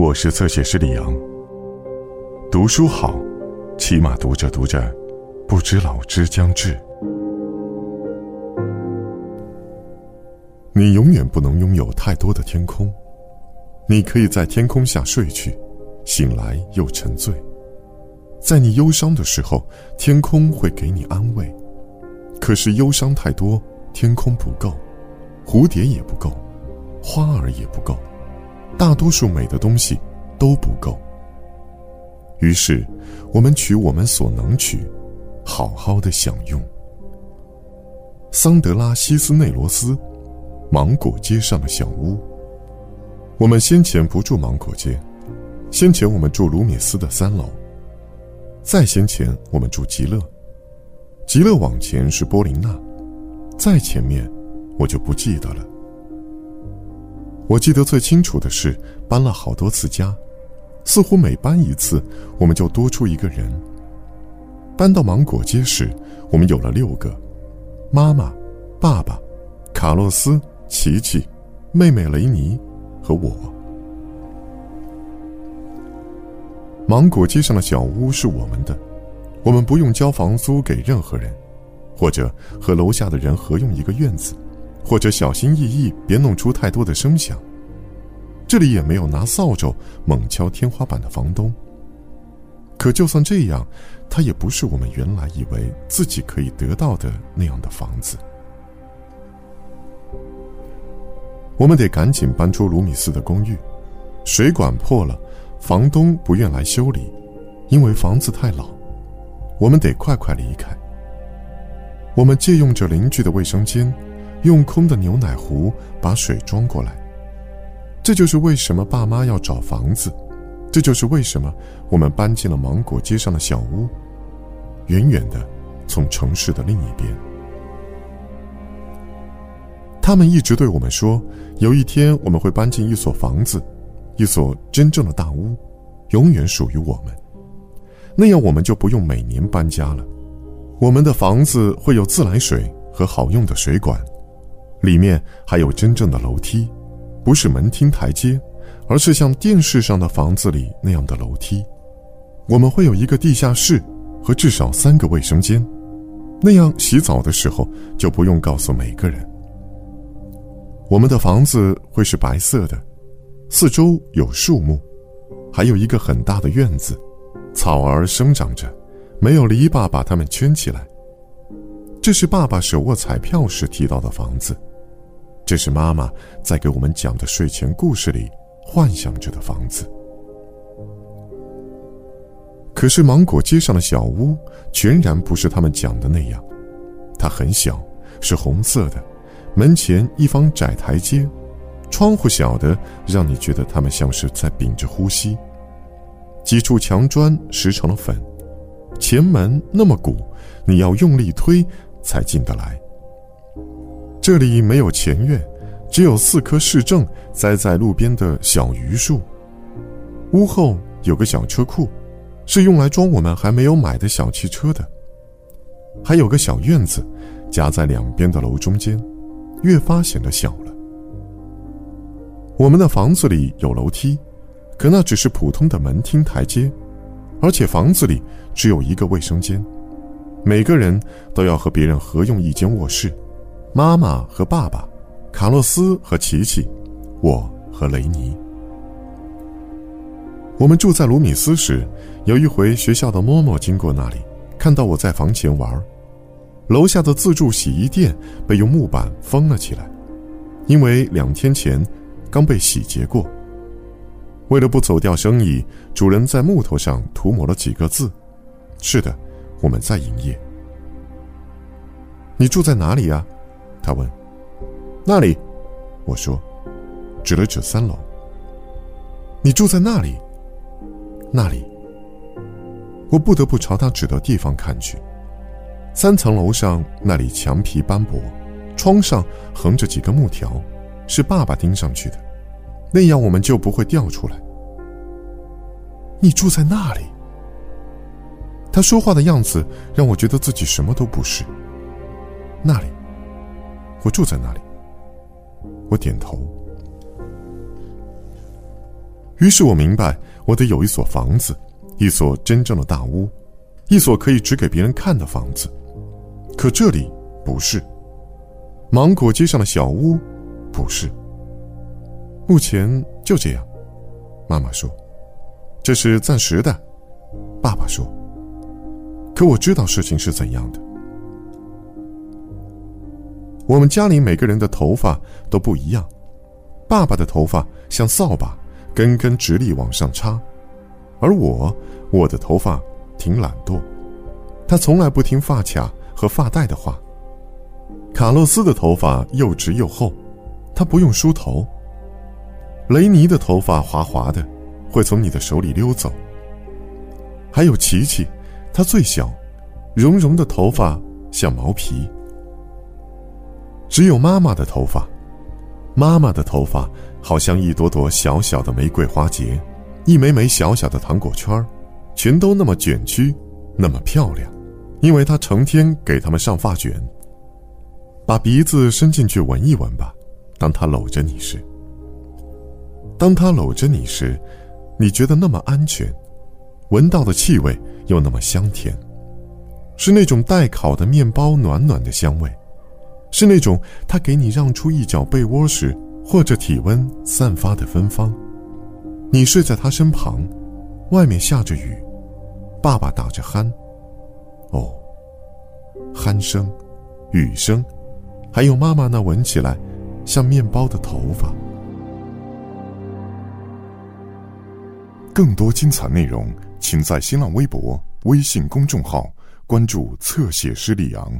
我是侧写师李阳。读书好，起码读着读着，不知老之将至。你永远不能拥有太多的天空。你可以在天空下睡去，醒来又沉醉。在你忧伤的时候，天空会给你安慰。可是忧伤太多，天空不够，蝴蝶也不够，花儿也不够，大多数美的东西都不够。于是，我们取我们所能取，好好的享用。桑德拉·西斯内罗斯，《芒果街上的小屋》。我们先前不住芒果街，先前我们住卢米斯的三楼。再先前，我们住极乐。极乐往前是波琳娜，再前面，我就不记得了。我记得最清楚的是搬了好多次家，似乎每搬一次，我们就多出一个人。搬到芒果街时，我们有了六个：妈妈、爸爸、卡洛斯、琪琪、妹妹雷尼和我。芒果街上的小屋是我们的。我们不用交房租给任何人，或者和楼下的人合用一个院子，或者小心翼翼别弄出太多的声响。这里也没有拿扫帚猛敲天花板的房东。可就算这样，他也不是我们原来以为自己可以得到的那样的房子。我们得赶紧搬出卢米斯的公寓，水管破了，房东不愿来修理，因为房子太老。我们得快快离开。我们借用着邻居的卫生间，用空的牛奶壶把水装过来。这就是为什么爸妈要找房子，这就是为什么我们搬进了芒果街上的小屋，远远的，从城市的另一边。他们一直对我们说，有一天我们会搬进一所房子，一所真正的大屋，永远属于我们。那样我们就不用每年搬家了。我们的房子会有自来水和好用的水管，里面还有真正的楼梯，不是门厅台阶，而是像电视上的房子里那样的楼梯。我们会有一个地下室和至少三个卫生间，那样洗澡的时候就不用告诉每个人。我们的房子会是白色的，四周有树木，还有一个很大的院子。草儿生长着，没有篱笆把它们圈起来。这是爸爸手握彩票时提到的房子，这是妈妈在给我们讲的睡前故事里幻想着的房子。可是芒果街上的小屋全然不是他们讲的那样，它很小，是红色的，门前一方窄台阶，窗户小的让你觉得他们像是在屏着呼吸。几处墙砖石成了粉，前门那么鼓，你要用力推才进得来。这里没有前院，只有四棵市政栽在路边的小榆树。屋后有个小车库，是用来装我们还没有买的小汽车的。还有个小院子，夹在两边的楼中间，越发显得小了。我们的房子里有楼梯。可那只是普通的门厅台阶，而且房子里只有一个卫生间，每个人都要和别人合用一间卧室。妈妈和爸爸，卡洛斯和琪琪，我和雷尼。我们住在卢米斯时，有一回学校的嬷嬷经过那里，看到我在房前玩，楼下的自助洗衣店被用木板封了起来，因为两天前刚被洗劫过。为了不走掉生意，主人在木头上涂抹了几个字：“是的，我们在营业。”你住在哪里呀？他问。那里，我说，指了指三楼。你住在那里？那里。我不得不朝他指的地方看去。三层楼上那里墙皮斑驳，窗上横着几根木条，是爸爸钉上去的。那样我们就不会掉出来。你住在那里。他说话的样子让我觉得自己什么都不是。那里，我住在那里。我点头。于是我明白，我得有一所房子，一所真正的大屋，一所可以指给别人看的房子。可这里不是。芒果街上的小屋，不是。目前就这样，妈妈说：“这是暂时的。”爸爸说：“可我知道事情是怎样的。我们家里每个人的头发都不一样，爸爸的头发像扫把。”根根直立往上插，而我，我的头发挺懒惰，他从来不听发卡和发带的话。卡洛斯的头发又直又厚，他不用梳头。雷尼的头发滑滑的，会从你的手里溜走。还有琪琪，她最小，绒绒的头发像毛皮。只有妈妈的头发，妈妈的头发。好像一朵朵小小的玫瑰花结，一枚枚小小的糖果圈儿，全都那么卷曲，那么漂亮，因为他成天给他们上发卷。把鼻子伸进去闻一闻吧，当他搂着你时。当他搂着你时，你觉得那么安全，闻到的气味又那么香甜，是那种待烤的面包暖暖的香味，是那种他给你让出一角被窝时。或者体温散发的芬芳，你睡在他身旁，外面下着雨，爸爸打着鼾，哦，鼾声，雨声，还有妈妈那闻起来像面包的头发。更多精彩内容，请在新浪微博、微信公众号关注“侧写师李昂”。